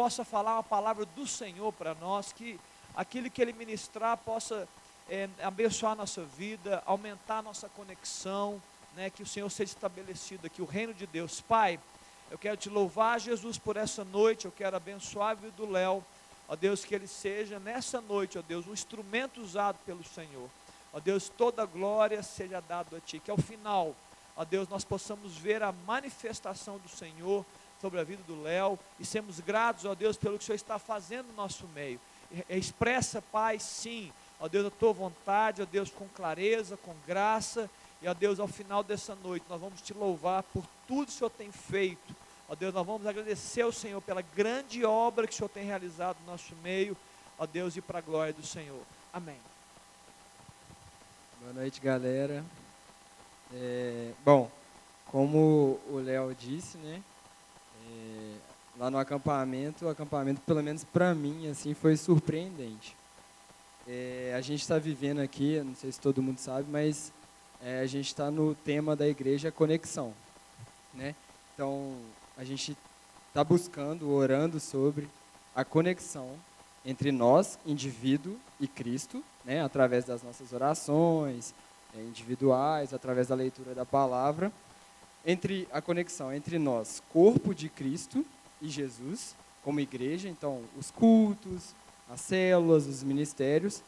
possa falar uma palavra do Senhor para nós, que aquilo que Ele ministrar possa é, abençoar a nossa vida, aumentar a nossa conexão, né, que o Senhor seja estabelecido aqui, o reino de Deus. Pai, eu quero te louvar, Jesus, por essa noite, eu quero abençoar a vida do Léo, ó Deus, que ele seja nessa noite, ó Deus, um instrumento usado pelo Senhor. Ó Deus, toda glória seja dada a Ti, que ao final, ó Deus, nós possamos ver a manifestação do Senhor sobre a vida do Léo e sermos gratos, ó Deus, pelo que o Senhor está fazendo no nosso meio. Expressa, Pai, sim, ó Deus, a Tua vontade, ó Deus, com clareza, com graça, e ó Deus, ao final dessa noite, nós vamos Te louvar por tudo que o Senhor tem feito. Ó Deus, nós vamos agradecer ao Senhor pela grande obra que o Senhor tem realizado no nosso meio, ó Deus, e para a glória do Senhor. Amém. Boa noite, galera. É, bom, como o Léo disse, né? Lá no acampamento, o acampamento, pelo menos para mim, assim, foi surpreendente. É, a gente está vivendo aqui, não sei se todo mundo sabe, mas é, a gente está no tema da igreja conexão, né? Então, a gente está buscando, orando sobre a conexão entre nós, indivíduo, e Cristo, né, através das nossas orações é, individuais, através da leitura da palavra, entre a conexão entre nós, corpo de Cristo e Jesus, como igreja, então os cultos, as células, os ministérios,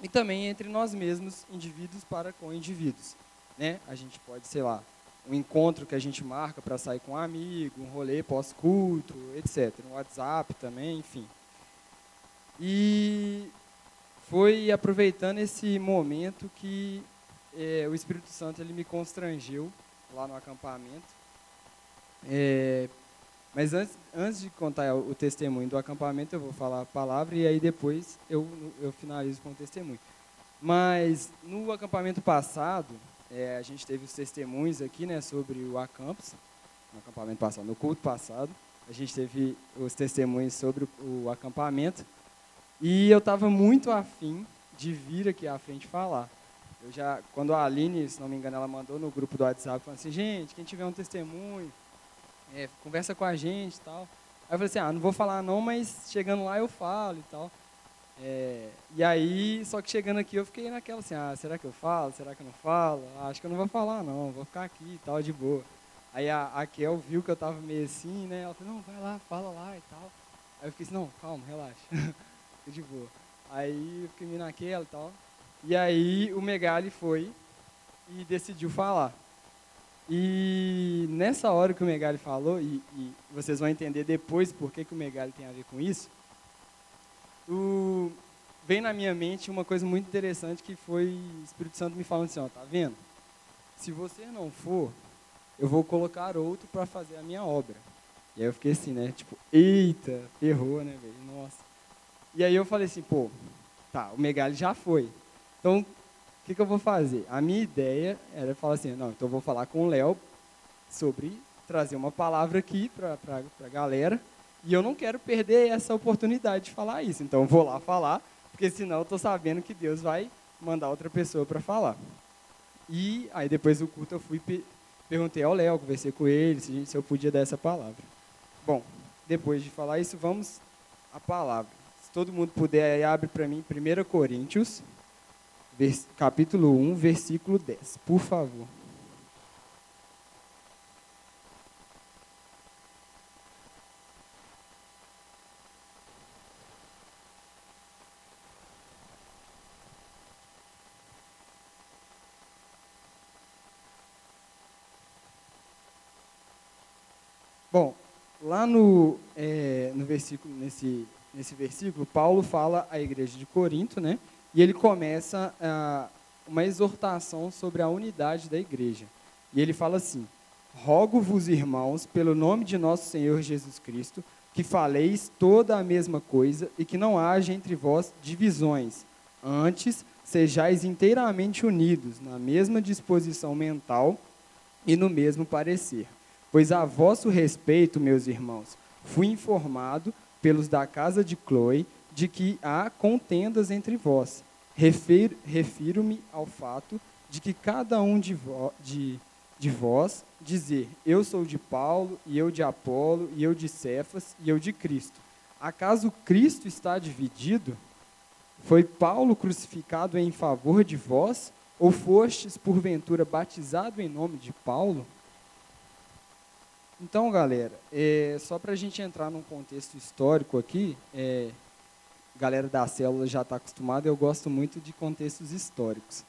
e também entre nós mesmos, indivíduos para com indivíduos. Né? A gente pode, sei lá, um encontro que a gente marca para sair com um amigo, um rolê pós-culto, etc. No WhatsApp também, enfim. E foi aproveitando esse momento que é, o Espírito Santo ele me constrangeu lá no acampamento. É, mas antes, antes de contar o testemunho do acampamento, eu vou falar a palavra e aí depois eu, eu finalizo com o testemunho. Mas no acampamento passado, é, a gente teve os testemunhos aqui né, sobre o acampus, no acampamento passado, no culto passado, a gente teve os testemunhos sobre o, acampamento. E eu estava muito afim de vir aqui à frente falar. Eu já, quando a Aline, se não me engano, ela mandou no grupo do WhatsApp, falando assim, gente, quem tiver um testemunho, é, conversa com a gente e tal. Aí eu falei assim, ah, não vou falar não, mas chegando lá eu falo e tal. É, e aí, só que chegando aqui eu fiquei naquela assim, ah, será que eu falo? Será que eu não falo? Ah, acho que eu não vou falar não, vou ficar aqui e tal, de boa. Aí a, a Kel viu que eu tava meio assim, né? Ela falou, não, vai lá, fala lá e tal. Aí eu fiquei assim, não, calma, relaxa. de boa. Aí eu fiquei meio naquela e tal. E aí o Megali foi e decidiu falar. E nessa hora que o Megali falou, e, e vocês vão entender depois por que, que o Megali tem a ver com isso, o, veio na minha mente uma coisa muito interessante que foi o Espírito Santo me falando assim, ó, tá vendo? Se você não for, eu vou colocar outro para fazer a minha obra. E aí eu fiquei assim, né? Tipo, eita, ferrou, né, velho? Nossa. E aí eu falei assim, pô, tá, o Megali já foi. Então, que, que eu vou fazer? A minha ideia era falar assim, não, então eu vou falar com o Léo sobre trazer uma palavra aqui para a galera, e eu não quero perder essa oportunidade de falar isso. Então, eu vou lá falar, porque senão eu estou sabendo que Deus vai mandar outra pessoa para falar. E aí, depois do culto, eu fui perguntei ao Léo, conversei com ele, se, se eu podia dar essa palavra. Bom, depois de falar isso, vamos à palavra. Se todo mundo puder, aí abre para mim 1 Coríntios, capítulo 1, versículo 10, por favor. Bom, lá no, é, no versículo, nesse nesse versículo, Paulo fala à igreja de Corinto, né? E ele começa ah, uma exortação sobre a unidade da igreja. E ele fala assim: Rogo-vos, irmãos, pelo nome de nosso Senhor Jesus Cristo, que faleis toda a mesma coisa e que não haja entre vós divisões. Antes, sejais inteiramente unidos na mesma disposição mental e no mesmo parecer. Pois a vosso respeito, meus irmãos, fui informado pelos da casa de Chloe, de que há contendas entre vós. Refiro-me ao fato de que cada um de, vo, de de vós dizer: Eu sou de Paulo, e eu de Apolo, e eu de Cefas, e eu de Cristo. Acaso Cristo está dividido? Foi Paulo crucificado em favor de vós, ou fostes porventura batizado em nome de Paulo? Então, galera, é, só para a gente entrar num contexto histórico aqui, é, galera da célula já está acostumada, eu gosto muito de contextos históricos.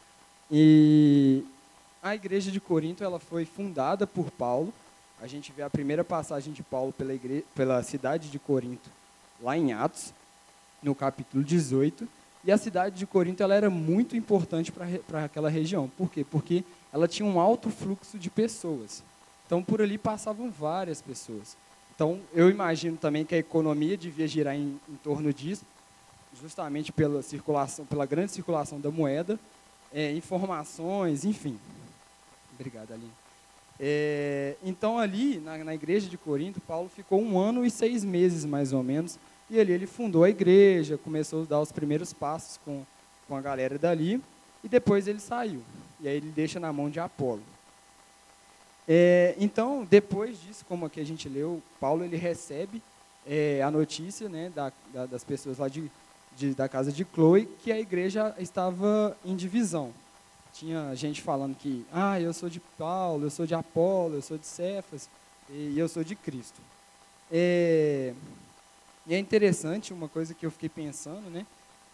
E a igreja de Corinto ela foi fundada por Paulo. A gente vê a primeira passagem de Paulo pela, igreja, pela cidade de Corinto, lá em Atos, no capítulo 18. E a cidade de Corinto ela era muito importante para aquela região. Por quê? Porque ela tinha um alto fluxo de pessoas. Então, por ali passavam várias pessoas. Então, eu imagino também que a economia devia girar em, em torno disso, justamente pela circulação, pela grande circulação da moeda, é, informações, enfim. Obrigado, Aline. É, então, ali, na, na, igreja de Corinto, Paulo ficou um ano e seis meses, mais ou menos, e ali ele fundou a igreja, começou a dar os primeiros passos com, com a galera dali, e depois ele saiu. E aí ele deixa na mão de Apolo. É, então, depois disso, como aqui a gente leu, Paulo ele recebe é, a notícia né, da, da, das pessoas lá de, de, da casa de Chloe que a igreja estava em divisão tinha gente falando que, ah, eu sou de Paulo, eu sou de Apolo, eu sou de Cefas e eu sou de Cristo. É, e é interessante uma coisa que eu fiquei pensando, né,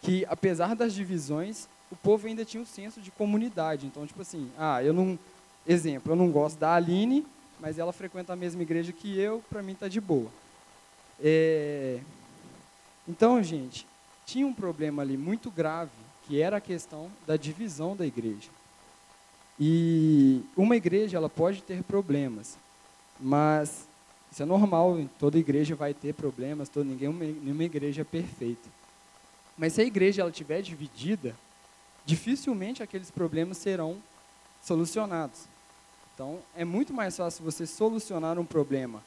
que apesar das divisões, o povo ainda tinha um senso de comunidade. Então, tipo assim, ah, eu não, exemplo, eu não gosto da Aline, mas ela frequenta a mesma igreja que eu, para mim tá de boa. É, então, gente, tinha um problema ali muito grave que era a questão da divisão da igreja. E uma igreja ela pode ter problemas, mas isso é normal, toda igreja vai ter problemas, toda, ninguém, nenhuma igreja é perfeita. Mas se a igreja ela estiver dividida, dificilmente aqueles problemas serão solucionados. Então, é muito mais fácil você solucionar um problema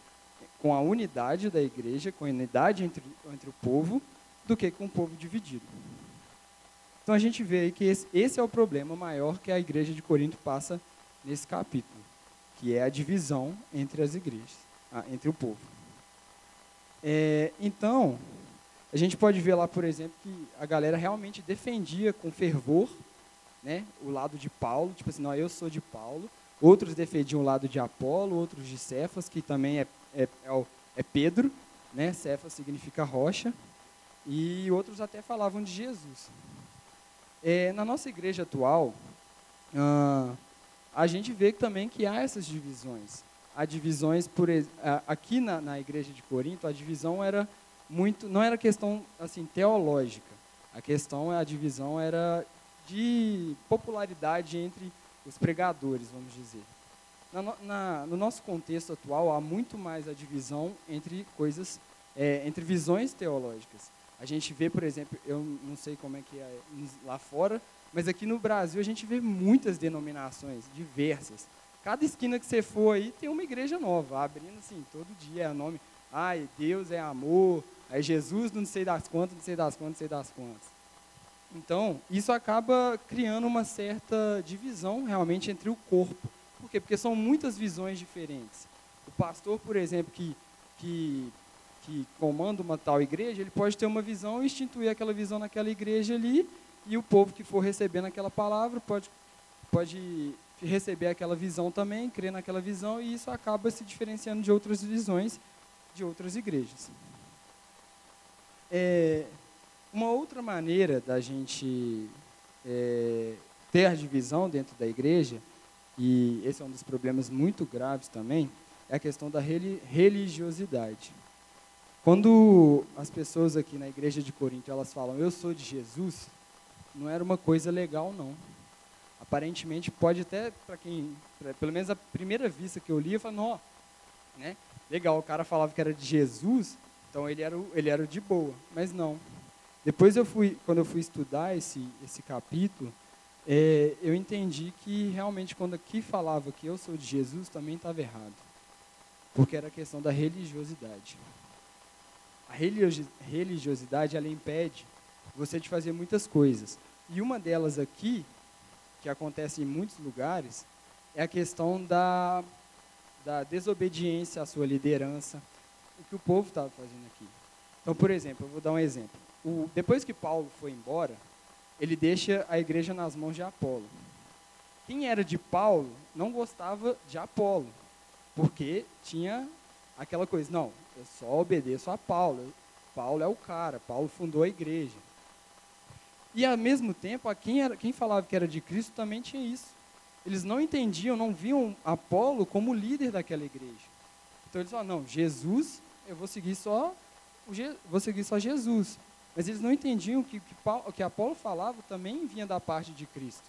com a unidade da igreja, com a unidade entre, entre o povo, do que com o povo dividido. Então a gente vê aí que esse, esse é o problema maior que a igreja de Corinto passa nesse capítulo, que é a divisão entre as igrejas, ah, entre o povo. É, então, a gente pode ver lá, por exemplo, que a galera realmente defendia com fervor né, o lado de Paulo, tipo assim, não, eu sou de Paulo. Outros defendiam o lado de Apolo, outros de Cefas, que também é, é, é, é Pedro, né, Cefas significa rocha. E outros até falavam de Jesus. É, na nossa igreja atual, ah, a gente vê também que há essas divisões. Há divisões, por aqui na, na igreja de Corinto, a divisão era muito, não era questão assim teológica. A questão, a divisão era de popularidade entre os pregadores, vamos dizer. Na, na, no nosso contexto atual, há muito mais a divisão entre coisas, é, entre visões teológicas. A gente vê, por exemplo, eu não sei como é que é lá fora, mas aqui no Brasil a gente vê muitas denominações diversas. Cada esquina que você for aí tem uma igreja nova, abrindo assim, todo dia é nome. Ai, Deus é amor, aí Jesus não sei das quantas, não sei das quantas, não sei das quantas. Então, isso acaba criando uma certa divisão realmente entre o corpo. Por quê? Porque são muitas visões diferentes. O pastor, por exemplo, que, que que comanda uma tal igreja, ele pode ter uma visão e instituir aquela visão naquela igreja ali, e o povo que for recebendo aquela palavra pode, pode receber aquela visão também, crer naquela visão, e isso acaba se diferenciando de outras visões de outras igrejas. É, uma outra maneira da gente é, ter a divisão dentro da igreja, e esse é um dos problemas muito graves também, é a questão da religiosidade. Quando as pessoas aqui na igreja de Corinto elas falam eu sou de Jesus, não era uma coisa legal não. Aparentemente pode até para quem, pra, pelo menos a primeira vista que eu li, eu falei, não, né? Legal, o cara falava que era de Jesus, então ele era ele era de boa, mas não. Depois eu fui, quando eu fui estudar esse esse capítulo, é, eu entendi que realmente quando aqui falava que eu sou de Jesus também estava errado, porque era questão da religiosidade. A religiosidade ela impede você de fazer muitas coisas. E uma delas aqui, que acontece em muitos lugares, é a questão da, da desobediência à sua liderança, o que o povo estava fazendo aqui. Então, por exemplo, eu vou dar um exemplo. O, depois que Paulo foi embora, ele deixa a igreja nas mãos de Apolo. Quem era de Paulo não gostava de Apolo, porque tinha aquela coisa, não, eu só obedeço a Paulo. Paulo é o cara, Paulo fundou a igreja. E ao mesmo tempo, a quem, era, quem falava que era de Cristo também tinha isso. Eles não entendiam, não viam Apolo como líder daquela igreja. Então eles falavam, não, Jesus, eu vou seguir só, vou seguir só Jesus. Mas eles não entendiam que o que Apolo falava também vinha da parte de Cristo.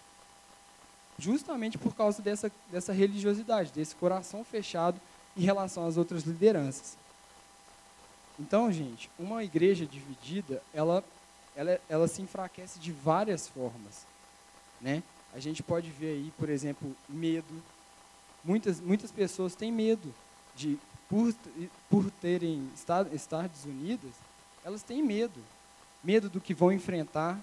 Justamente por causa dessa, dessa religiosidade, desse coração fechado em relação às outras lideranças. Então, gente, uma igreja dividida, ela, ela, ela se enfraquece de várias formas, né? A gente pode ver aí, por exemplo, medo. Muitas, muitas pessoas têm medo de, por, por terem estado, estar desunidas, elas têm medo. Medo do que vão enfrentar,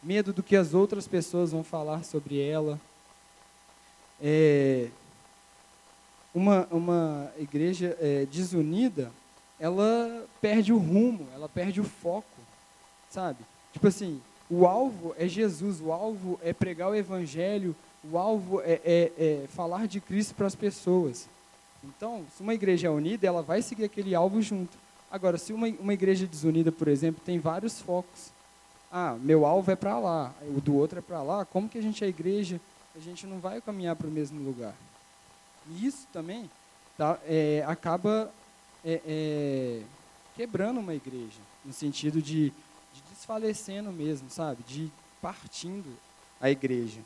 medo do que as outras pessoas vão falar sobre ela. É, uma, uma igreja é, desunida, ela perde o rumo, ela perde o foco, sabe? Tipo assim, o alvo é Jesus, o alvo é pregar o evangelho, o alvo é, é, é falar de Cristo para as pessoas. Então, se uma igreja é unida, ela vai seguir aquele alvo junto. Agora, se uma, uma igreja desunida, por exemplo, tem vários focos. Ah, meu alvo é para lá, o do outro é para lá, como que a gente é igreja, a gente não vai caminhar para o mesmo lugar? E isso também tá, é, acaba é, é, quebrando uma igreja, no sentido de, de desfalecendo mesmo, sabe? De partindo a igreja.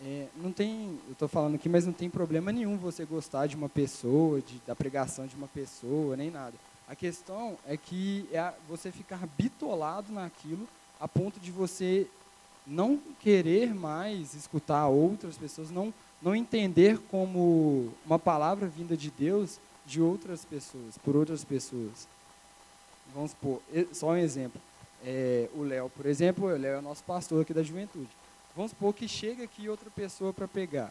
É, não tem, eu estou falando aqui, mas não tem problema nenhum você gostar de uma pessoa, de, da pregação de uma pessoa, nem nada. A questão é que é você ficar bitolado naquilo a ponto de você não querer mais escutar outras pessoas, não, não entender como uma palavra vinda de Deus de outras pessoas, por outras pessoas. Vamos supor, só um exemplo. É, o Léo, por exemplo, o Léo é o nosso pastor aqui da juventude. Vamos supor que chega aqui outra pessoa para pegar.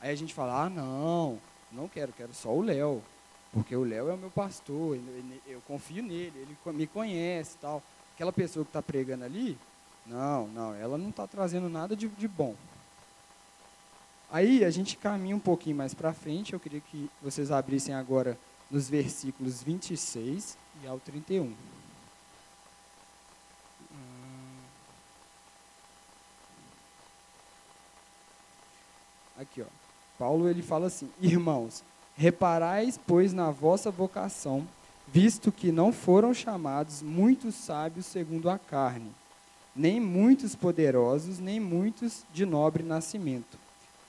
Aí a gente fala, ah, não, não quero, quero só o Léo. Porque o Léo é o meu pastor, eu confio nele, ele me conhece tal. Aquela pessoa que está pregando ali, não, não, ela não está trazendo nada de, de bom. Aí a gente caminha um pouquinho mais para frente, eu queria que vocês abrissem agora nos versículos 26 e ao 31. Hum. Aqui, ó. Paulo ele fala assim: Irmãos, reparais, pois, na vossa vocação, visto que não foram chamados muitos sábios segundo a carne, nem muitos poderosos, nem muitos de nobre nascimento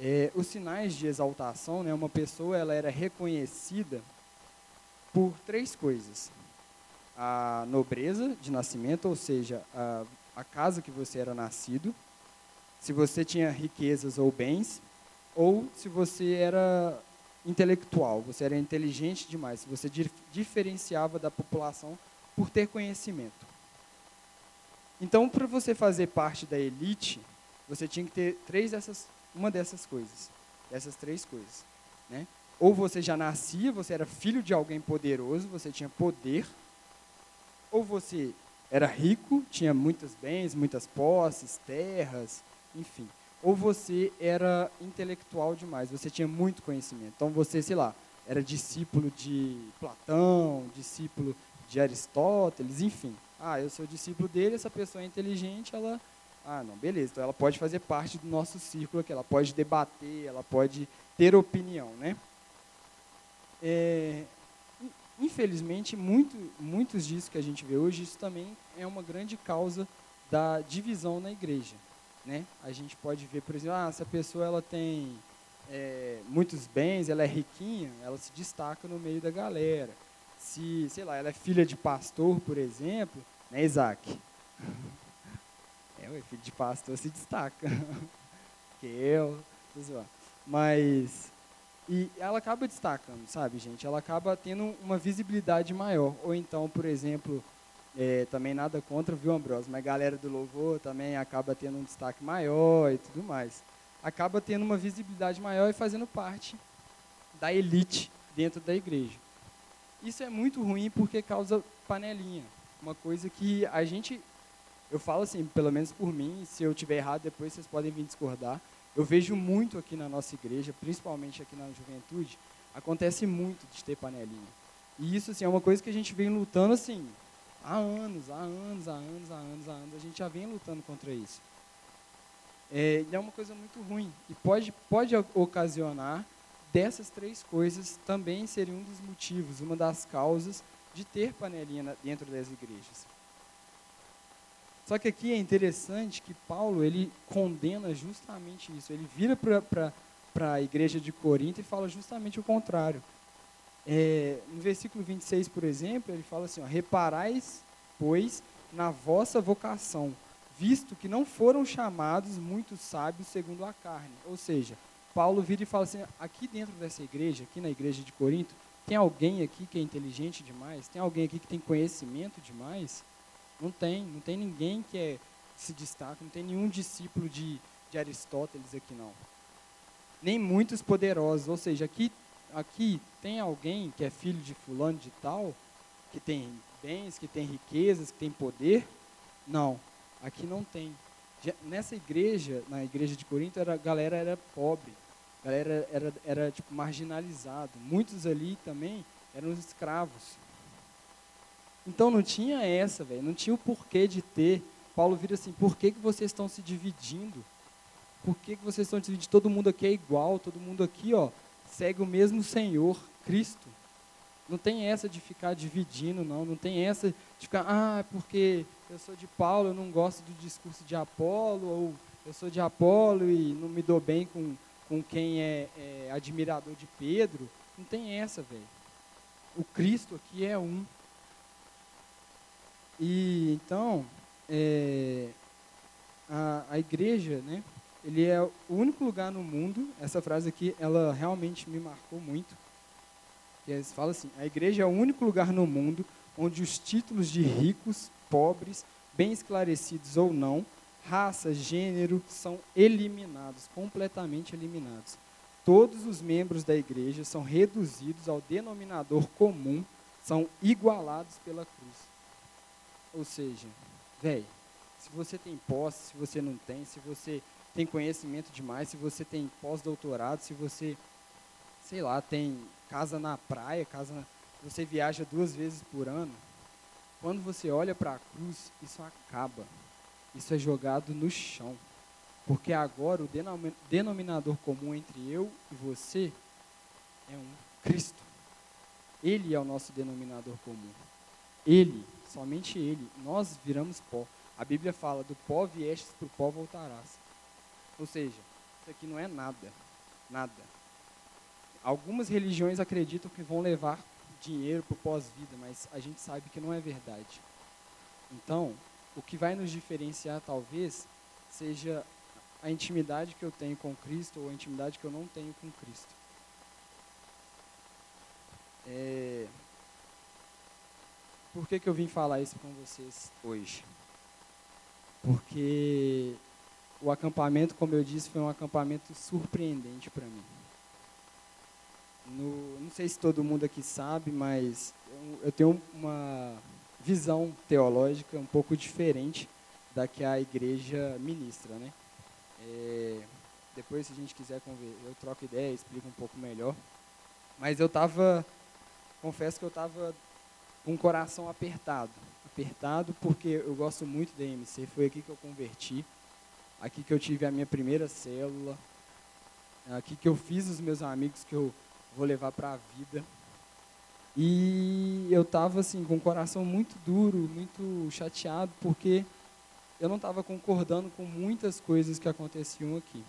é, os sinais de exaltação, né, uma pessoa ela era reconhecida por três coisas. A nobreza de nascimento, ou seja, a, a casa que você era nascido, se você tinha riquezas ou bens, ou se você era intelectual, você era inteligente demais, se você diferenciava da população por ter conhecimento. Então, para você fazer parte da elite, você tinha que ter três dessas uma dessas coisas, dessas três coisas, né? Ou você já nascia, você era filho de alguém poderoso, você tinha poder, ou você era rico, tinha muitos bens, muitas posses, terras, enfim. Ou você era intelectual demais, você tinha muito conhecimento. Então você, sei lá, era discípulo de Platão, discípulo de Aristóteles, enfim. Ah, eu sou discípulo dele, essa pessoa é inteligente, ela ah, não, beleza. Então ela pode fazer parte do nosso círculo aqui, ela pode debater, ela pode ter opinião, né? É, infelizmente, muito, muitos disso que a gente vê hoje, isso também é uma grande causa da divisão na igreja, né? A gente pode ver, por exemplo, ah, essa pessoa ela tem é, muitos bens, ela é riquinha, ela se destaca no meio da galera. Se, sei lá, ela é filha de pastor, por exemplo, né, Isaac? É, o filho de pastor se destaca. que eu, mas e ela acaba destacando, sabe, gente? Ela acaba tendo uma visibilidade maior. Ou então, por exemplo, é, também nada contra, viu, Ambrosio? Mas a galera do louvor também acaba tendo um destaque maior e tudo mais. Acaba tendo uma visibilidade maior e fazendo parte da elite dentro da igreja. Isso é muito ruim porque causa panelinha. Uma coisa que a gente, eu falo assim, pelo menos por mim, se eu tiver errado depois vocês podem vir discordar. Eu vejo muito aqui na nossa igreja, principalmente aqui na juventude, acontece muito de ter panelinha. E isso assim, é uma coisa que a gente vem lutando assim, há anos, há anos, há anos, há anos, há anos. A gente já vem lutando contra isso. É, é uma coisa muito ruim. E pode, pode ocasionar dessas três coisas também seria um dos motivos, uma das causas de ter panelinha dentro das igrejas. Só que aqui é interessante que Paulo ele condena justamente isso. Ele vira para a igreja de Corinto e fala justamente o contrário. É, no versículo 26, por exemplo, ele fala assim: ó, Reparais, pois, na vossa vocação, visto que não foram chamados muitos sábios segundo a carne. Ou seja, Paulo vira e fala assim: aqui dentro dessa igreja, aqui na igreja de Corinto, tem alguém aqui que é inteligente demais? Tem alguém aqui que tem conhecimento demais? Não tem, não tem ninguém que é, se destaca, não tem nenhum discípulo de, de Aristóteles aqui não. Nem muitos poderosos, ou seja, aqui, aqui tem alguém que é filho de fulano de tal, que tem bens, que tem riquezas, que tem poder? Não, aqui não tem. Nessa igreja, na igreja de Corinto, era, a galera era pobre, galera era, era tipo marginalizado. Muitos ali também eram escravos. Então não tinha essa, velho, não tinha o porquê de ter. Paulo vira assim, por que, que vocês estão se dividindo? Por que, que vocês estão se dividindo? Todo mundo aqui é igual, todo mundo aqui, ó, segue o mesmo Senhor, Cristo. Não tem essa de ficar dividindo, não. Não tem essa de ficar, ah, porque eu sou de Paulo, eu não gosto do discurso de Apolo, ou eu sou de Apolo e não me dou bem com, com quem é, é admirador de Pedro. Não tem essa, velho. O Cristo aqui é um. E então, é, a, a igreja, né? Ele é o único lugar no mundo. Essa frase aqui, ela realmente me marcou muito. E eles falam assim: a igreja é o único lugar no mundo onde os títulos de ricos, pobres, bem esclarecidos ou não, raça, gênero, são eliminados, completamente eliminados. Todos os membros da igreja são reduzidos ao denominador comum, são igualados pela cruz. Ou seja, velho, se você tem posse, se você não tem, se você tem conhecimento demais, se você tem pós-doutorado, se você, sei lá, tem casa na praia, casa você viaja duas vezes por ano, quando você olha para a cruz, isso acaba. Isso é jogado no chão. Porque agora o denominador comum entre eu e você é um Cristo. Ele é o nosso denominador comum. Ele, somente Ele. Nós viramos pó. A Bíblia fala: do pó viestes, para o pó voltarás. Ou seja, isso aqui não é nada. Nada. Algumas religiões acreditam que vão levar dinheiro para o pós-vida, mas a gente sabe que não é verdade. Então, o que vai nos diferenciar, talvez, seja a intimidade que eu tenho com Cristo ou a intimidade que eu não tenho com Cristo. É... Por que, que eu vim falar isso com vocês hoje? Porque o acampamento, como eu disse, foi um acampamento surpreendente para mim. No, não sei se todo mundo aqui sabe, mas eu, eu tenho uma visão teológica um pouco diferente da que a igreja ministra, né? É, depois, se a gente quiser conversar, eu troco ideia, explico um pouco melhor. Mas eu estava, confesso que eu estava com o coração apertado. Apertado porque eu gosto muito da MC, foi aqui que eu converti, aqui que eu tive a minha primeira célula, aqui que eu fiz os meus amigos que eu vou levar para a vida. E eu estava assim com o coração muito duro, muito chateado, porque eu não estava concordando com muitas coisas que aconteciam aqui.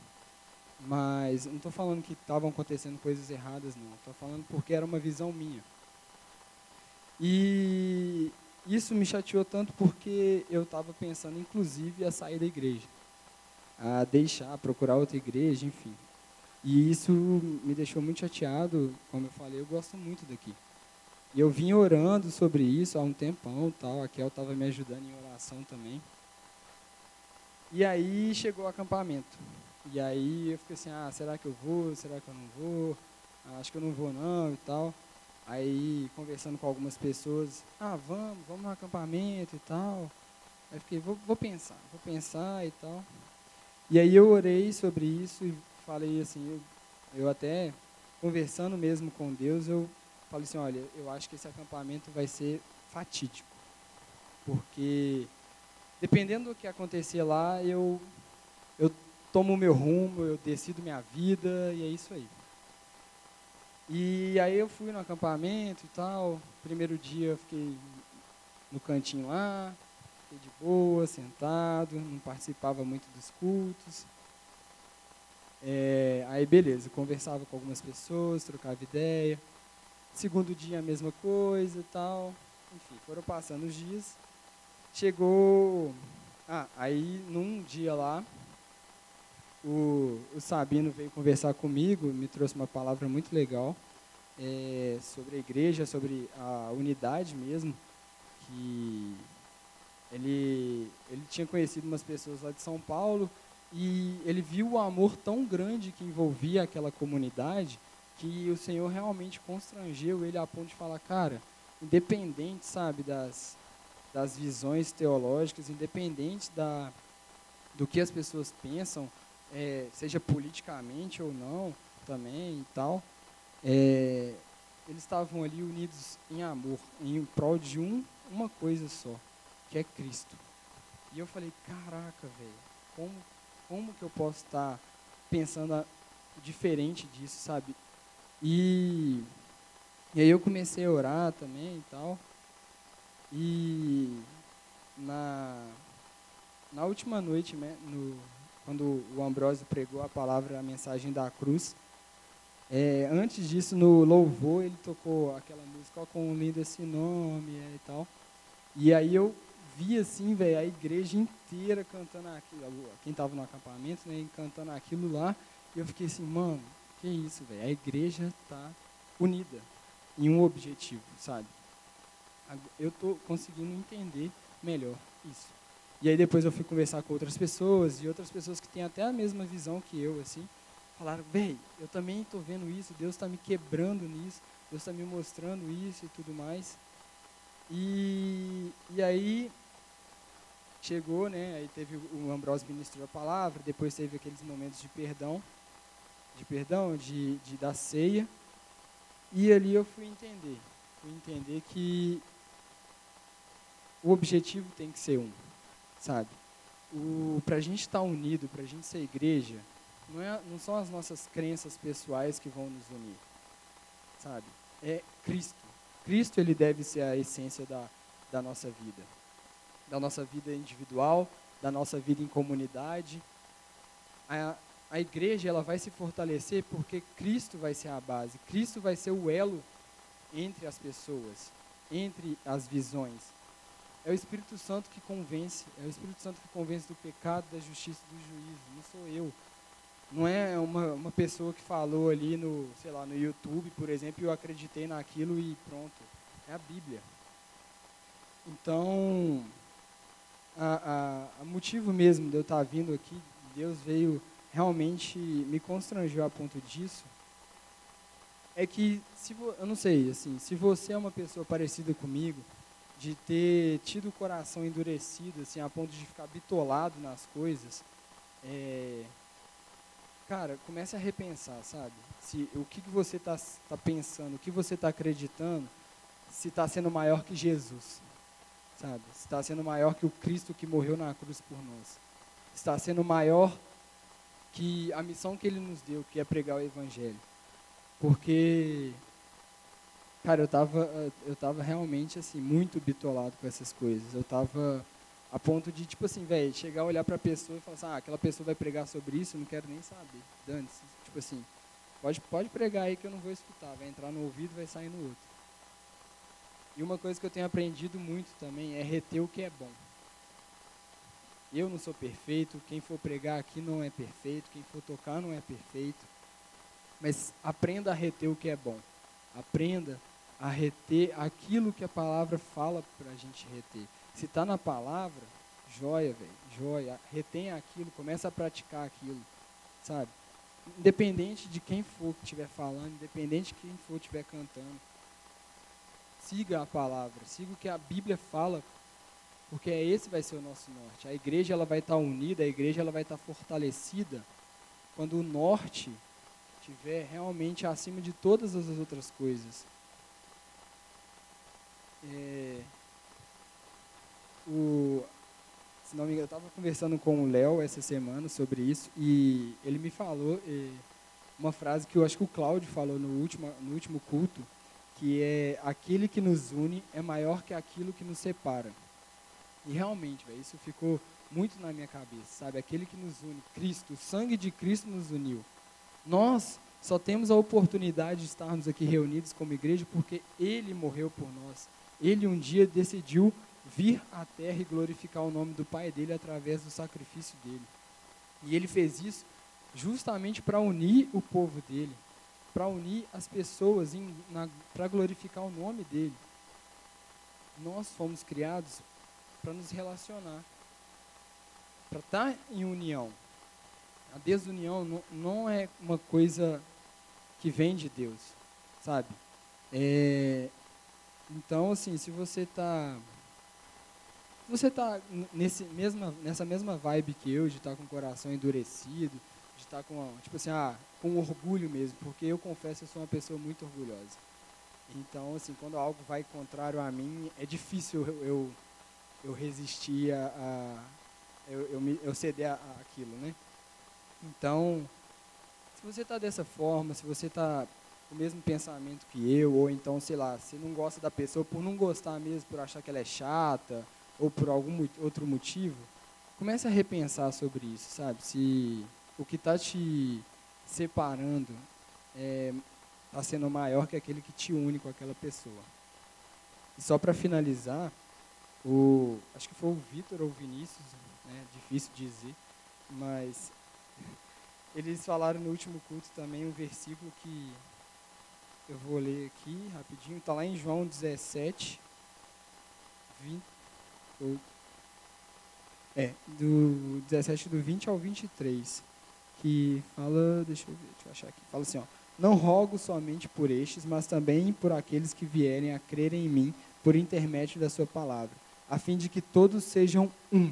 Mas não estou falando que estavam acontecendo coisas erradas, não. Estou falando porque era uma visão minha. E isso me chateou tanto porque eu estava pensando, inclusive, a sair da igreja, a deixar, procurar outra igreja, enfim. E isso me deixou muito chateado. Como eu falei, eu gosto muito daqui. E eu vim orando sobre isso há um tempão, tal. A Kel estava me ajudando em oração também. E aí chegou o acampamento. E aí eu fiquei assim, ah, será que eu vou? Será que eu não vou? Ah, acho que eu não vou não e tal. Aí conversando com algumas pessoas, ah, vamos, vamos no acampamento e tal. Aí fiquei, vou, vou pensar, vou pensar e tal. E aí eu orei sobre isso e falei assim, eu, eu até conversando mesmo com Deus, eu falei assim, olha, eu acho que esse acampamento vai ser fatídico. Porque dependendo do que acontecer lá, eu eu tomo o meu rumo, eu decido minha vida e é isso aí. E aí eu fui no acampamento e tal. Primeiro dia eu fiquei no cantinho lá, fiquei de boa, sentado, não participava muito dos cultos. É, aí beleza, conversava com algumas pessoas, trocava ideia. Segundo dia a mesma coisa e tal. Enfim, foram passando os dias. Chegou. Ah, aí num dia lá, o, o Sabino veio conversar comigo, me trouxe uma palavra muito legal é, sobre a igreja, sobre a unidade mesmo, que ele, ele tinha conhecido umas pessoas lá de São Paulo e ele viu o amor tão grande que envolvia aquela comunidade que o Senhor realmente constrangeu ele a ponto de falar, cara, independente, sabe, das, das visões teológicas, independente da, do que as pessoas pensam, é, seja politicamente ou não, também e tal, é, eles estavam ali unidos em amor, em prol de um, uma coisa só, que é Cristo. E eu falei, caraca, velho, como, como que eu posso estar pensando a, diferente disso, sabe? E, e aí eu comecei a orar também e tal. E na, na última noite, né, no, quando o Ambrósio pregou a palavra, a mensagem da cruz. É, antes disso, no louvor, ele tocou aquela música, ó, com lindo esse nome é, e tal. E aí eu vi, assim, velho, a igreja inteira cantando aquilo, quem estava no acampamento, né, cantando aquilo lá. E eu fiquei assim, mano, que isso, velho, a igreja está unida em um objetivo, sabe? Eu estou conseguindo entender melhor isso. E aí depois eu fui conversar com outras pessoas e outras pessoas que têm até a mesma visão que eu, assim, falaram, bem, eu também estou vendo isso, Deus está me quebrando nisso, Deus está me mostrando isso e tudo mais. E, e aí chegou, né, aí teve o Ambrosio ministrou a palavra, depois teve aqueles momentos de perdão, de perdão, de, de da ceia, e ali eu fui entender, fui entender que o objetivo tem que ser um sabe? Para a gente estar tá unido, para a gente ser igreja, não, é, não são as nossas crenças pessoais que vão nos unir, sabe? É Cristo. Cristo ele deve ser a essência da, da nossa vida, da nossa vida individual, da nossa vida em comunidade. A, a igreja ela vai se fortalecer porque Cristo vai ser a base, Cristo vai ser o elo entre as pessoas, entre as visões. É o Espírito Santo que convence, é o Espírito Santo que convence do pecado, da justiça e do juízo, não sou eu. Não é uma, uma pessoa que falou ali no, sei lá, no YouTube, por exemplo, e eu acreditei naquilo e pronto. É a Bíblia. Então, a motivo mesmo de eu estar vindo aqui, Deus veio realmente me constrangeu a ponto disso, é que, se eu não sei, assim, se você é uma pessoa parecida comigo, de ter tido o coração endurecido, assim, a ponto de ficar bitolado nas coisas, é, cara, comece a repensar, sabe? Se o que, que você está tá pensando, o que você está acreditando, se está sendo maior que Jesus, sabe? Se está sendo maior que o Cristo que morreu na cruz por nós, está sendo maior que a missão que Ele nos deu, que é pregar o Evangelho, porque Cara, eu tava, eu tava realmente assim muito bitolado com essas coisas. Eu tava A ponto de, tipo assim, velho, chegar olhar para a pessoa e falar assim, ah, aquela pessoa vai pregar sobre isso, eu não quero nem saber. Dane-se. Tipo assim, pode, pode pregar aí que eu não vou escutar. Vai entrar no ouvido vai sair no outro. E uma coisa que eu tenho aprendido muito também é reter o que é bom. Eu não sou perfeito, quem for pregar aqui não é perfeito, quem for tocar não é perfeito. Mas aprenda a reter o que é bom. Aprenda a reter aquilo que a palavra fala para a gente reter. Se está na palavra, joia, velho, joia. Retenha aquilo, começa a praticar aquilo, sabe? Independente de quem for que estiver falando, independente de quem for estiver cantando. Siga a palavra, siga o que a Bíblia fala, porque é esse vai ser o nosso norte. A igreja ela vai estar unida, a igreja ela vai estar fortalecida quando o norte estiver realmente acima de todas as outras coisas. É, o, se não me engano, eu estava conversando com o Léo essa semana sobre isso e ele me falou é, uma frase que eu acho que o Cláudio falou no último, no último culto, que é aquele que nos une é maior que aquilo que nos separa. E realmente, véio, isso ficou muito na minha cabeça, sabe? Aquele que nos une, Cristo, o sangue de Cristo nos uniu. Nós só temos a oportunidade de estarmos aqui reunidos como igreja porque Ele morreu por nós. Ele um dia decidiu vir à terra e glorificar o nome do Pai dele através do sacrifício dele. E ele fez isso justamente para unir o povo dele, para unir as pessoas, para glorificar o nome dele. Nós fomos criados para nos relacionar, para estar em união. A desunião não é uma coisa que vem de Deus, sabe? É, então, assim, se você está você está nesse mesma, nessa mesma vibe que eu, de estar tá com o coração endurecido, de estar tá com, tipo assim, ah, com orgulho mesmo, porque eu confesso que sou uma pessoa muito orgulhosa. Então, assim, quando algo vai contrário a mim, é difícil eu, eu, eu resistir a, a eu, eu, me, eu ceder a, a aquilo, né? Então, se você está dessa forma, se você está o mesmo pensamento que eu, ou então, sei lá, você não gosta da pessoa por não gostar mesmo, por achar que ela é chata, ou por algum outro motivo, comece a repensar sobre isso, sabe? Se o que está te separando está é, tá sendo maior que aquele que te une com aquela pessoa. E só para finalizar, o, acho que foi o Vitor ou o Vinícius, né, difícil dizer, mas eles falaram no último culto também um versículo que eu vou ler aqui rapidinho, está lá em João 17, 20, é, do 17 do 20 ao 23, que fala, deixa eu ver, deixa eu achar aqui, fala assim, ó, não rogo somente por estes, mas também por aqueles que vierem a crerem em mim por intermédio da sua palavra, a fim de que todos sejam um,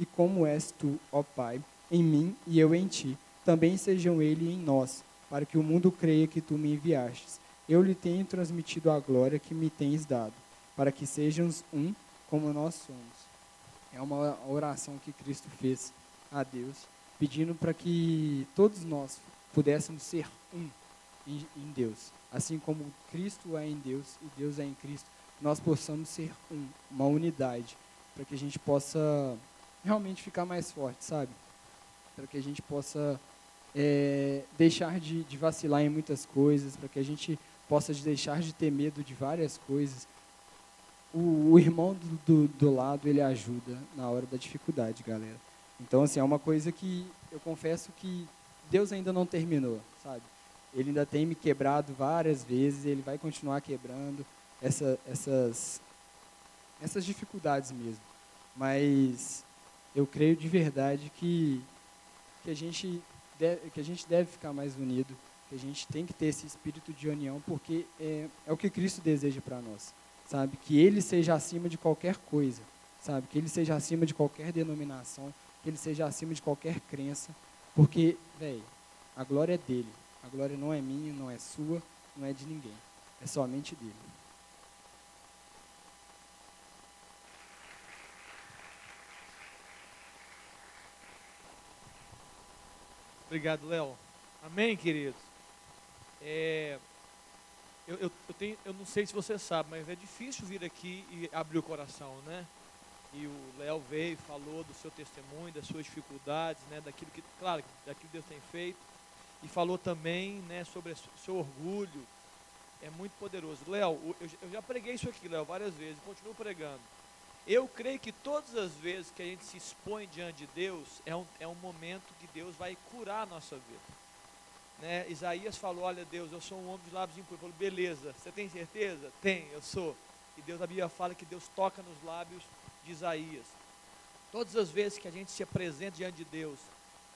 e como és tu, ó Pai, em mim e eu em ti, também sejam ele em nós, para que o mundo creia que tu me enviastes. Eu lhe tenho transmitido a glória que me tens dado, para que sejamos um como nós somos. É uma oração que Cristo fez a Deus, pedindo para que todos nós pudéssemos ser um em, em Deus. Assim como Cristo é em Deus e Deus é em Cristo, nós possamos ser um, uma unidade, para que a gente possa realmente ficar mais forte, sabe? Para que a gente possa é, deixar de, de, vacilar em muitas coisas, para que a gente possa deixar de ter medo de várias coisas, o, o irmão do, do, do, lado ele ajuda na hora da dificuldade, galera. Então, assim, é uma coisa que eu confesso que Deus ainda não terminou, sabe? Ele ainda tem me quebrado várias vezes, ele vai continuar quebrando essa, essas, essas dificuldades mesmo. Mas eu creio de verdade que, que, a gente deve, que a gente deve ficar mais unido, a gente tem que ter esse espírito de união, porque é, é o que Cristo deseja para nós sabe? Que ele seja acima de qualquer coisa, sabe? Que ele seja acima de qualquer denominação, que ele seja acima de qualquer crença, porque, velho, a glória é dele. A glória não é minha, não é sua, não é de ninguém. É somente dele. Obrigado, Léo. Amém, queridos. É, eu, eu, eu, tenho, eu não sei se você sabe, mas é difícil vir aqui e abrir o coração, né? e o Léo veio e falou do seu testemunho, das suas dificuldades, né, daquilo que, claro, daquilo que Deus tem feito, e falou também, né, sobre o seu orgulho, é muito poderoso. Léo, eu, eu já preguei isso aqui, Léo, várias vezes, continuo pregando. Eu creio que todas as vezes que a gente se expõe diante de Deus, é um, é um momento que Deus vai curar a nossa vida. Né? Isaías falou: Olha, Deus, eu sou um homem de lábios impuros. Falou: Beleza, você tem certeza? Tem, eu sou. E Deus, a Bíblia fala que Deus toca nos lábios de Isaías. Todas as vezes que a gente se apresenta diante de Deus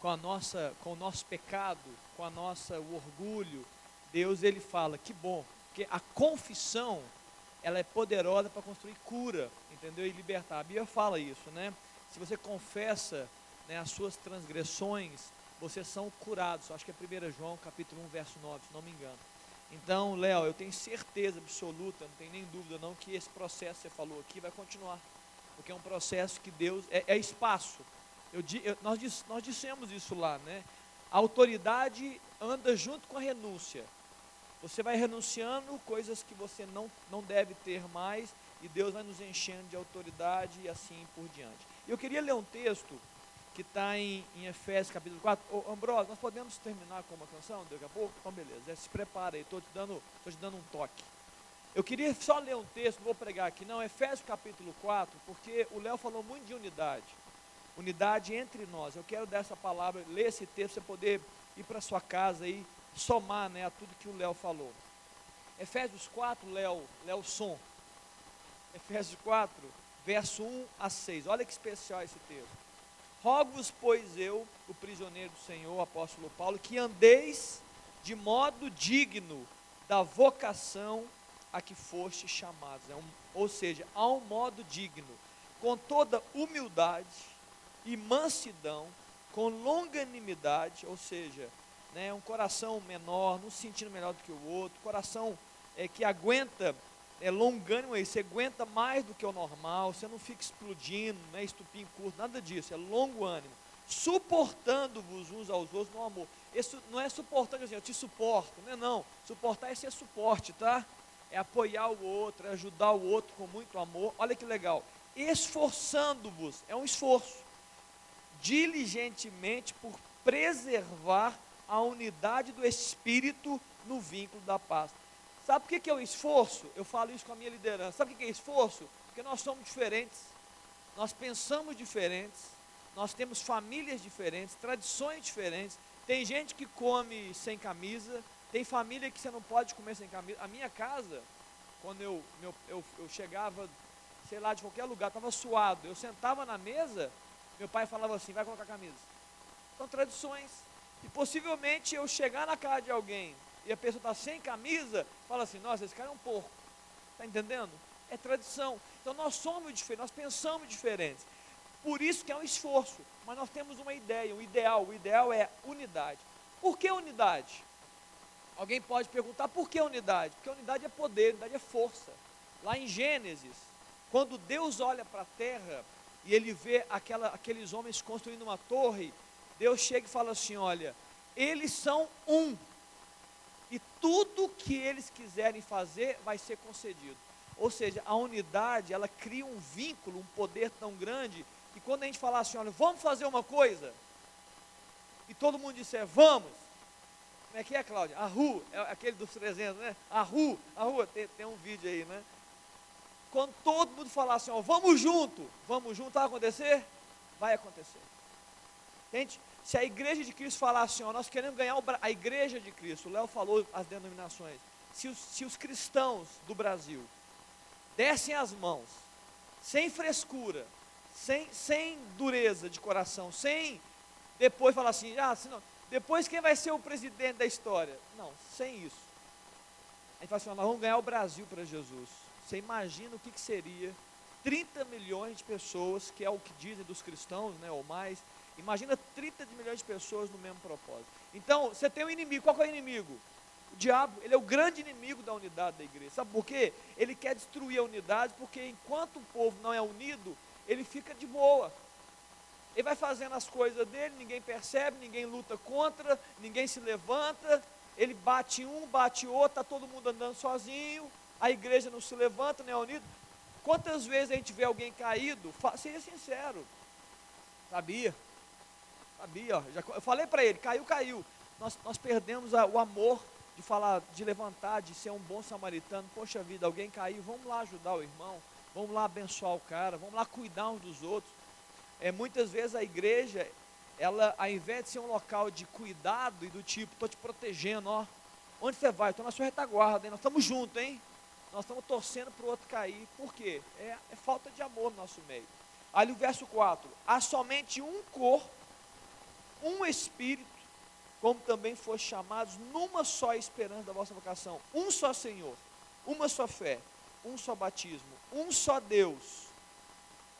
com a nossa, com o nosso pecado, com a nossa o orgulho, Deus ele fala: Que bom, porque a confissão ela é poderosa para construir cura, entendeu? E libertar. A Bíblia fala isso, né? Se você confessa né, as suas transgressões, vocês são curados. Acho que é 1 João capítulo 1, verso 9, se não me engano. Então, Léo, eu tenho certeza absoluta, não tem nem dúvida não, que esse processo que você falou aqui vai continuar. Porque é um processo que Deus, é, é espaço. Eu, eu, nós, nós dissemos isso lá, né? A autoridade anda junto com a renúncia. Você vai renunciando coisas que você não, não deve ter mais, e Deus vai nos enchendo de autoridade e assim por diante. Eu queria ler um texto que está em, em, Efésios capítulo 4. Ô, Ambrosio, nós podemos terminar com uma canção daqui a pouco? Então, beleza. Se prepara aí, estou te, dando, te dando um toque. Eu queria só ler um texto, vou pregar aqui, não, Efésios capítulo 4, porque o Léo falou muito de unidade. Unidade entre nós. Eu quero dar essa palavra, ler esse texto, você poder ir para sua casa e somar né, a tudo que o Léo falou. Efésios 4, Léo, Léo Som. Efésios 4, verso 1 a 6. Olha que especial esse texto. Rogo-vos, pois eu, o prisioneiro do Senhor, apóstolo Paulo, que andeis de modo digno da vocação a que foste chamados. É um, ou seja, a um modo digno, com toda humildade e mansidão, com longanimidade, ou seja, né, um coração menor, não se sentindo melhor do que o outro, coração é, que aguenta, é longânimo aí, você aguenta mais do que o normal, você não fica explodindo, né, estupim curto, nada disso, é longo ânimo, suportando-vos uns aos outros no amor. Isso não é suportando assim, eu te suporto, não é não, suportar é ser suporte, tá? É apoiar o outro, é ajudar o outro com muito amor, olha que legal, esforçando-vos, é um esforço, diligentemente por preservar a unidade do Espírito no vínculo da paz. Sabe por que, que é o esforço? Eu falo isso com a minha liderança. Sabe o que, que é esforço? Porque nós somos diferentes, nós pensamos diferentes, nós temos famílias diferentes, tradições diferentes. Tem gente que come sem camisa, tem família que você não pode comer sem camisa. A minha casa, quando eu, meu, eu, eu chegava, sei lá, de qualquer lugar, estava suado, eu sentava na mesa, meu pai falava assim: vai colocar camisa. São tradições. E possivelmente eu chegar na casa de alguém e a pessoa está sem camisa, fala assim, nossa, esse cara é um porco. Está entendendo? É tradição. Então nós somos diferentes, nós pensamos diferentes. Por isso que é um esforço. Mas nós temos uma ideia, um ideal. O ideal é unidade. Por que unidade? Alguém pode perguntar por que unidade? Porque unidade é poder, unidade é força. Lá em Gênesis, quando Deus olha para a terra e ele vê aquela, aqueles homens construindo uma torre, Deus chega e fala assim: olha, eles são um, e tudo que eles quiserem fazer vai ser concedido. Ou seja, a unidade, ela cria um vínculo, um poder tão grande, que quando a gente falar assim, olha, vamos fazer uma coisa, e todo mundo disser, vamos, como é que é, Cláudia? A rua, é aquele dos 300, né? A rua, a rua, tem, tem um vídeo aí, né? Quando todo mundo falar assim, ó, vamos junto, vamos junto, vai acontecer? Vai acontecer. Gente, se a igreja de Cristo falar assim, ó, nós queremos ganhar a igreja de Cristo, o Léo falou as denominações, se os, se os cristãos do Brasil dessem as mãos, sem frescura, sem, sem dureza de coração, sem depois falar assim, ah, senão, depois quem vai ser o presidente da história? Não, sem isso. A gente fala assim, ó, nós vamos ganhar o Brasil para Jesus. Você imagina o que, que seria 30 milhões de pessoas, que é o que dizem dos cristãos, né, ou mais, Imagina 30 milhões de pessoas no mesmo propósito. Então, você tem um inimigo. Qual é o inimigo? O diabo, ele é o grande inimigo da unidade da igreja. Sabe por quê? Ele quer destruir a unidade, porque enquanto o povo não é unido, ele fica de boa. Ele vai fazendo as coisas dele, ninguém percebe, ninguém luta contra, ninguém se levanta, ele bate um, bate outro, está todo mundo andando sozinho, a igreja não se levanta, não é unido. Quantas vezes a gente vê alguém caído? Seja sincero. Sabia? Sabia, já, eu falei para ele, caiu, caiu. Nós, nós perdemos a, o amor de falar, de levantar, de ser um bom samaritano. Poxa vida, alguém caiu, vamos lá ajudar o irmão, vamos lá abençoar o cara, vamos lá cuidar uns dos outros. É, muitas vezes a igreja, ela, ao invés de ser um local de cuidado e do tipo, estou te protegendo, ó, onde você vai? Estou na sua retaguarda, hein? nós estamos juntos, hein? Nós estamos torcendo para o outro cair. Por quê? É, é falta de amor no nosso meio. Ali o verso 4: há somente um corpo, um espírito, como também foram chamados numa só esperança da vossa vocação, um só Senhor, uma só fé, um só batismo, um só Deus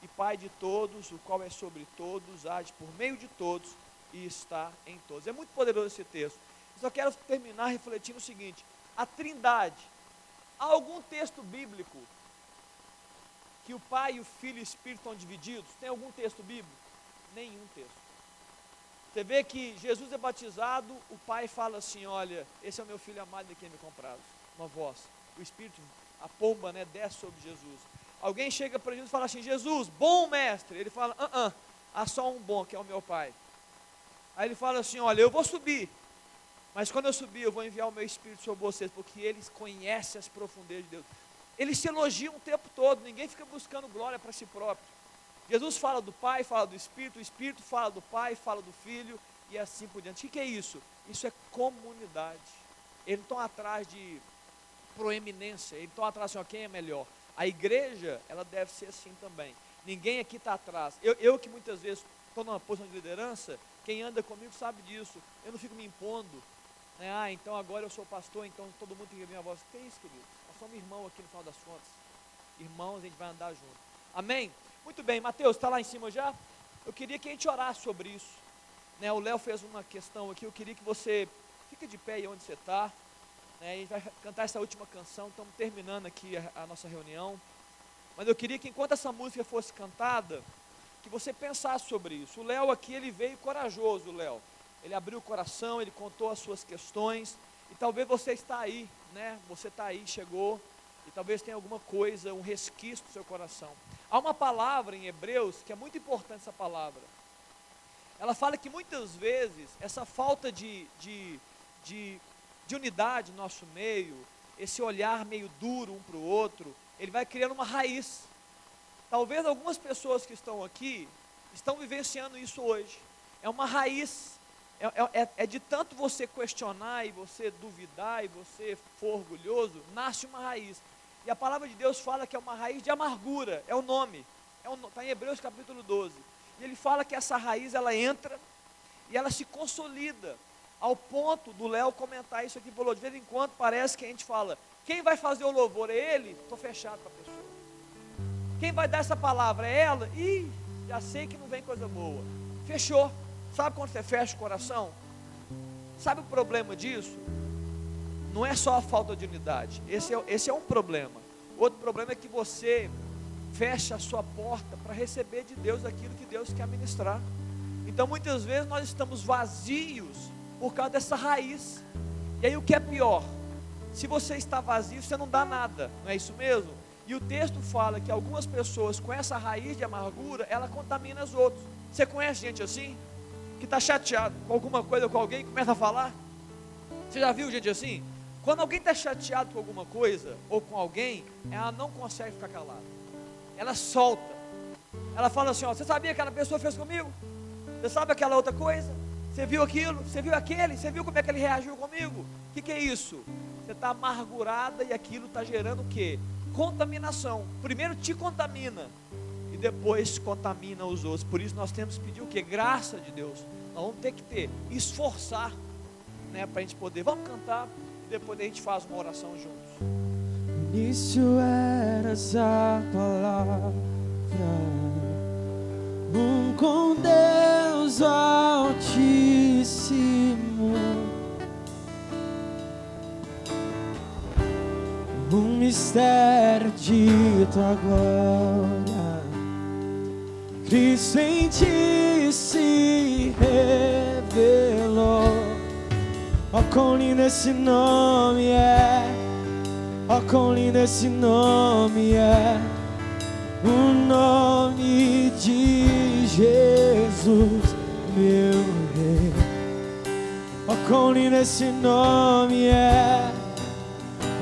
e Pai de todos, o qual é sobre todos, age por meio de todos e está em todos. É muito poderoso esse texto. Só quero terminar refletindo o seguinte: a Trindade. Há algum texto bíblico que o Pai, o Filho e o Espírito estão divididos? Tem algum texto bíblico? Nenhum texto. Você vê que Jesus é batizado, o pai fala assim: Olha, esse é o meu filho amado de quem me comprados. Uma voz. O Espírito, a pomba, né, desce sobre Jesus. Alguém chega para Jesus e fala assim: Jesus, bom mestre. Ele fala: Ah, ah, há só um bom, que é o meu pai. Aí ele fala assim: Olha, eu vou subir, mas quando eu subir, eu vou enviar o meu Espírito sobre vocês, porque eles conhecem as profundezas de Deus. Eles se elogiam o tempo todo, ninguém fica buscando glória para si próprio. Jesus fala do Pai, fala do Espírito, o Espírito fala do Pai, fala do Filho e assim por diante. O que é isso? Isso é comunidade. Eles estão atrás de proeminência, eles estão atrás de quem é melhor. A igreja, ela deve ser assim também. Ninguém aqui está atrás. Eu, eu que muitas vezes estou numa posição de liderança, quem anda comigo sabe disso. Eu não fico me impondo. Né? Ah, então agora eu sou pastor, então todo mundo tem que ouvir minha voz. Que isso, querido? Nós somos irmãos aqui no final das contas. Irmãos, a gente vai andar junto. Amém? Muito bem, Mateus, está lá em cima já? Eu queria que a gente orasse sobre isso. Né, o Léo fez uma questão aqui, eu queria que você fique de pé aí onde você está. Né, a gente vai cantar essa última canção, estamos terminando aqui a, a nossa reunião. Mas eu queria que enquanto essa música fosse cantada, que você pensasse sobre isso. O Léo aqui, ele veio corajoso, Léo. Ele abriu o coração, ele contou as suas questões. E talvez você está aí, né? Você está aí, chegou, e talvez tenha alguma coisa, um resquício do seu coração. Há uma palavra em Hebreus que é muito importante essa palavra. Ela fala que muitas vezes essa falta de, de, de, de unidade no nosso meio, esse olhar meio duro um para o outro, ele vai criando uma raiz. Talvez algumas pessoas que estão aqui estão vivenciando isso hoje. É uma raiz. É, é, é, é de tanto você questionar e você duvidar e você for orgulhoso, nasce uma raiz. E a palavra de Deus fala que é uma raiz de amargura, é o nome. Está é tá em Hebreus capítulo 12. E ele fala que essa raiz ela entra e ela se consolida. Ao ponto do Léo comentar isso aqui, falou, de vez em quando parece que a gente fala, quem vai fazer o louvor é ele? Estou fechado para a pessoa. Quem vai dar essa palavra é ela? Ih, já sei que não vem coisa boa. Fechou. Sabe quando você fecha o coração? Sabe o problema disso? Não é só a falta de unidade, esse é, esse é um problema. Outro problema é que você fecha a sua porta para receber de Deus aquilo que Deus quer ministrar. Então muitas vezes nós estamos vazios por causa dessa raiz. E aí o que é pior? Se você está vazio, você não dá nada, não é isso mesmo? E o texto fala que algumas pessoas com essa raiz de amargura, ela contamina as outras. Você conhece gente assim? Que está chateado com alguma coisa, com alguém, começa a falar? Você já viu gente assim? Quando alguém está chateado com alguma coisa ou com alguém, ela não consegue ficar calada. Ela solta. Ela fala assim: ó, você sabia que aquela pessoa fez comigo? Você sabe aquela outra coisa? Você viu aquilo? Você viu aquele? Você viu como é que ele reagiu comigo? O que, que é isso? Você está amargurada e aquilo está gerando o quê? Contaminação. Primeiro te contamina e depois contamina os outros. Por isso nós temos que pedir o quê? Graça de Deus. Nós vamos ter que ter, esforçar, né, para a gente poder. Vamos cantar depois a gente faz uma oração juntos. No início eras a palavra, um com Deus Altíssimo, um mistério dito agora. Cristo em ti se revelou. Oh, quão lindo esse nome é. Oh, quão lindo esse nome é. o nome de Jesus, meu rei. Oh, quão lindo esse nome é,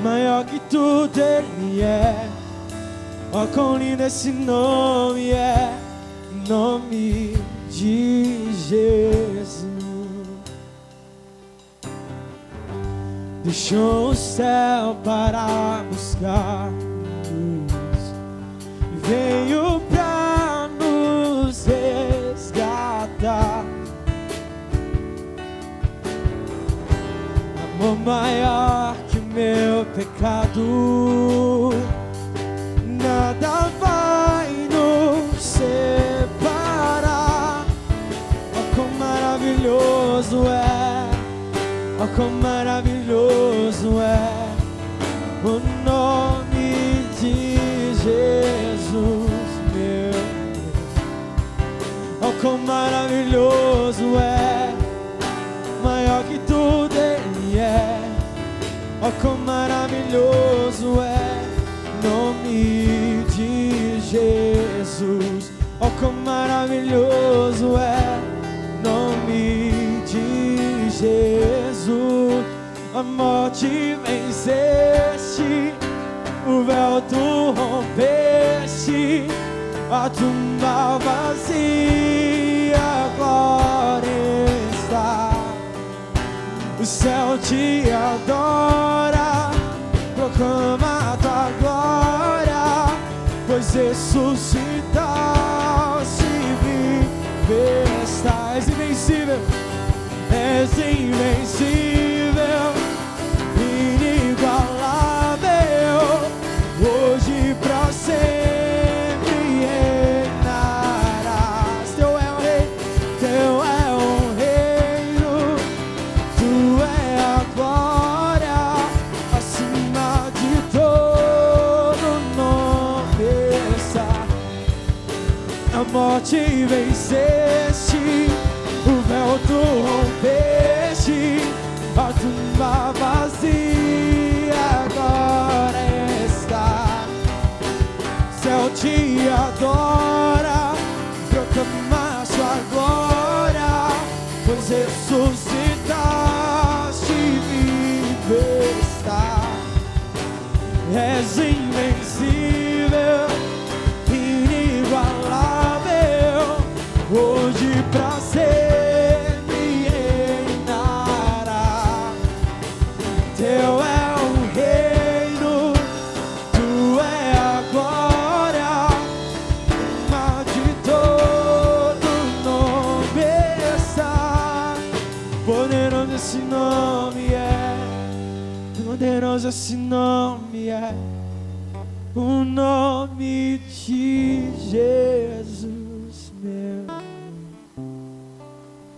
maior que tudo ele é. Oh, quão lindo esse nome é, nome de Jesus. Deixou o céu para buscar veio pra nos resgatar. Amor maior que meu pecado, nada vai nos separar. Oh, quão maravilhoso é, oh, quão maravilhoso o nome de Jesus, meu Deus. Oh, quão maravilhoso é, maior que tudo Ele é. Oh, quão maravilhoso é, nome de Jesus. Oh, quão maravilhoso é, nome de Jesus. A morte venceste, o véu tu rompeste, a tumba vazia, a glória está. O céu te adora, proclama a tua glória, pois ressuscitaste viver. Estás invencível, és invencível, És invencível,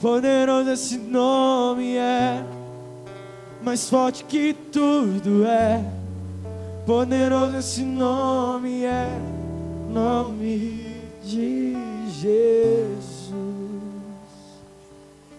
Poderoso esse nome é, mais forte que tudo é. Poderoso esse nome é, nome de Jesus.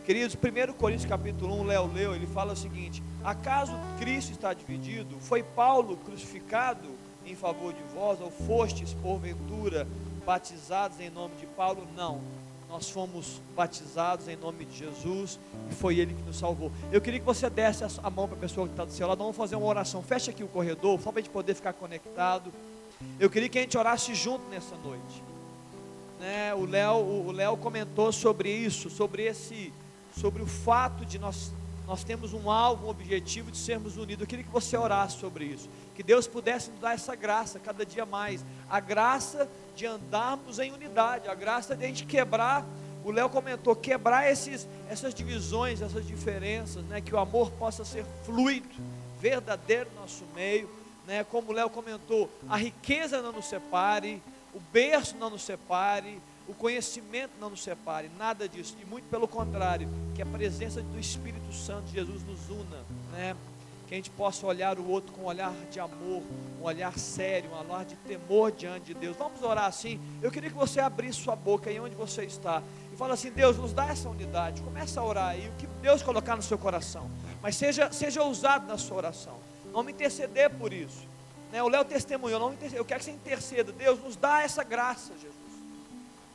Queridos, 1 Coríntios capítulo 1, Léo leu, ele fala o seguinte: Acaso Cristo está dividido? Foi Paulo crucificado em favor de vós, ou fostes, porventura, batizados em nome de Paulo? Não. Nós fomos batizados em nome de Jesus e foi Ele que nos salvou. Eu queria que você desse a- mão para a pessoa que está do seu lado. Vamos fazer uma oração. Fecha aqui o corredor, só para a gente poder ficar conectado. Eu queria que a gente orasse junto nessa noite né, o Léo o Léo comentou sobre isso, sobre esse, sobre o fato de nós nós temos um alvo, um objetivo de sermos unidos. Eu queria que você orasse sobre isso, que Deus pudesse nos dar essa graça cada dia mais, a graça de andarmos em unidade, a graça de a gente quebrar. O Léo comentou quebrar esses, essas divisões, essas diferenças, né, que o amor possa ser fluido, verdadeiro no nosso meio, né, como o Léo comentou, a riqueza não nos separe, o berço não nos separe, o conhecimento não nos separe, nada disso, e muito pelo contrário, que a presença do Espírito Santo de Jesus nos una, né? Que a gente possa olhar o outro com um olhar de amor, um olhar sério, um olhar de temor diante de Deus. Vamos orar assim? Eu queria que você abrisse sua boca aí onde você está e fala assim: Deus, nos dá essa unidade. Começa a orar aí, o que Deus colocar no seu coração, mas seja, seja ousado na sua oração. Vamos interceder por isso. Né? O Léo testemunhou, não eu quero que você interceda. Deus, nos dá essa graça, Jesus.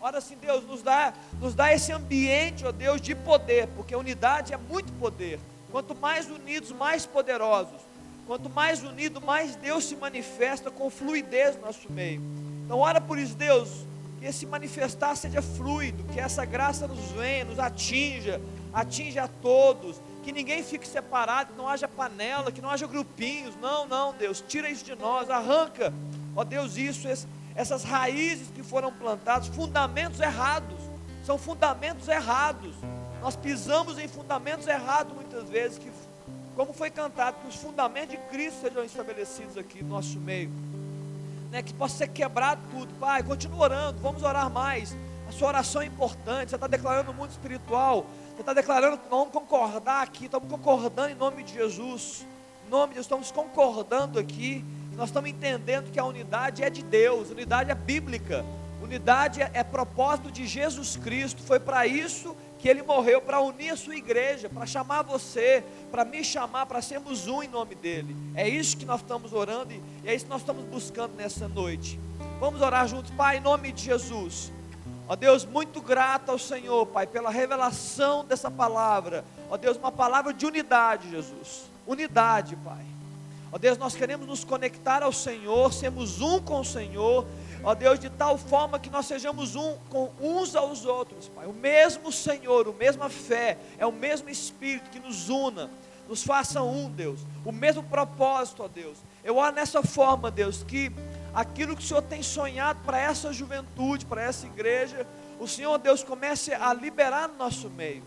Ora assim, Deus, nos dá, nos dá esse ambiente, ó Deus, de poder, porque unidade é muito poder. Quanto mais unidos, mais poderosos. Quanto mais unido, mais Deus se manifesta com fluidez no nosso meio. Então, ora por isso, Deus, que esse manifestar seja fluido, que essa graça nos venha, nos atinja, atinja a todos, que ninguém fique separado, que não haja panela, que não haja grupinhos. Não, não, Deus, tira isso de nós, arranca, ó Deus, isso, essas raízes que foram plantadas, fundamentos errados, são fundamentos errados. Nós pisamos em fundamentos errados muitas vezes, que, como foi cantado, que os fundamentos de Cristo sejam estabelecidos aqui no nosso meio. Né, que possa ser quebrado tudo. Pai, continua orando, vamos orar mais. A sua oração é importante, você está declarando o mundo espiritual. Você está declarando que vamos concordar aqui, estamos concordando em nome de Jesus. Em nome de Jesus, estamos concordando aqui. Nós estamos entendendo que a unidade é de Deus, unidade é bíblica. Unidade é, é propósito de Jesus Cristo. Foi para isso que ele morreu para unir a sua igreja, para chamar você, para me chamar, para sermos um em nome dele. É isso que nós estamos orando e é isso que nós estamos buscando nessa noite. Vamos orar juntos, Pai, em nome de Jesus. Ó Deus, muito grato ao Senhor, Pai, pela revelação dessa palavra. Ó Deus, uma palavra de unidade, Jesus. Unidade, Pai. Ó Deus, nós queremos nos conectar ao Senhor, sermos um com o Senhor. Ó Deus, de tal forma que nós sejamos um com uns aos outros, Pai. O mesmo Senhor, a mesma fé, é o mesmo Espírito que nos una, nos faça um, Deus. O mesmo propósito, ó Deus. Eu oro nessa forma, Deus, que aquilo que o Senhor tem sonhado para essa juventude, para essa igreja, o Senhor, Deus, comece a liberar no nosso meio.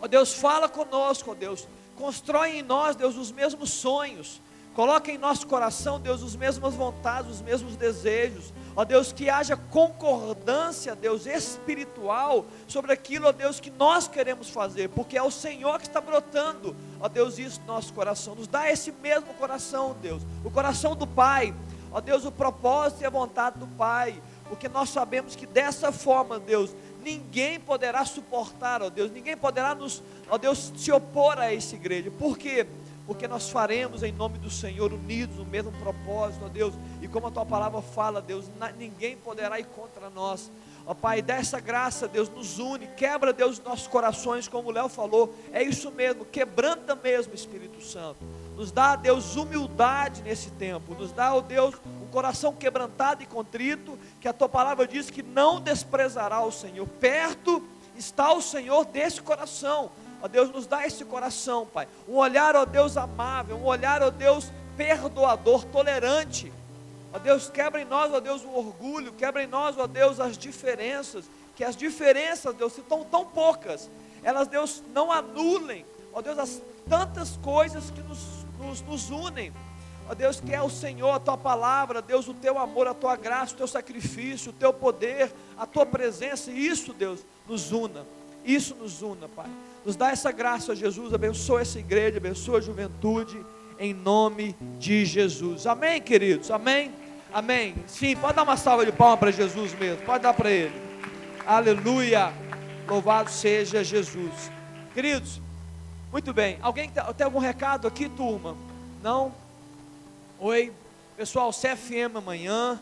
Ó Deus, fala conosco, ó Deus, constrói em nós, Deus, os mesmos sonhos. Coloca em nosso coração, Deus, as mesmas vontades, os mesmos desejos. Ó Deus, que haja concordância, Deus, espiritual sobre aquilo, ó Deus, que nós queremos fazer, porque é o Senhor que está brotando, ó Deus, isso no nosso coração. Nos dá esse mesmo coração, Deus, o coração do Pai, Ó Deus, o propósito e a vontade do Pai, porque nós sabemos que dessa forma, Deus, ninguém poderá suportar, ó Deus, ninguém poderá nos, ó Deus, se opor a essa igreja. Por quê? Porque nós faremos em nome do Senhor unidos no mesmo propósito, ó Deus, e como a tua palavra fala, Deus, ninguém poderá ir contra nós. Ó Pai, dessa graça, Deus, nos une, quebra, Deus, nossos corações, como o Léo falou, é isso mesmo, quebranta mesmo, Espírito Santo. Nos dá, Deus, humildade nesse tempo. Nos dá, ó Deus, um coração quebrantado e contrito, que a tua palavra diz que não desprezará o Senhor. Perto está o Senhor desse coração. Ó Deus, nos dá esse coração, Pai. Um olhar, ó Deus, amável, um olhar, ó Deus, perdoador, tolerante. Ó Deus, quebra em nós, ó Deus, o orgulho, quebra em nós, ó Deus, as diferenças, que as diferenças, Deus, se estão tão poucas, elas, Deus, não anulem, ó Deus, as tantas coisas que nos nos, nos unem. Ó Deus, que é o Senhor, a tua palavra, Deus, o teu amor, a tua graça, o teu sacrifício, o teu poder, a tua presença, e isso, Deus, nos una. Isso nos una, Pai. Nos dá essa graça, Jesus. Abençoa essa igreja, abençoa a juventude, em nome de Jesus. Amém, queridos? Amém? Amém. Sim, pode dar uma salva de palmas para Jesus mesmo. Pode dar para Ele. Aleluia. Louvado seja Jesus. Queridos, muito bem. Alguém tem algum recado aqui, turma? Não? Oi? Pessoal, CFM amanhã.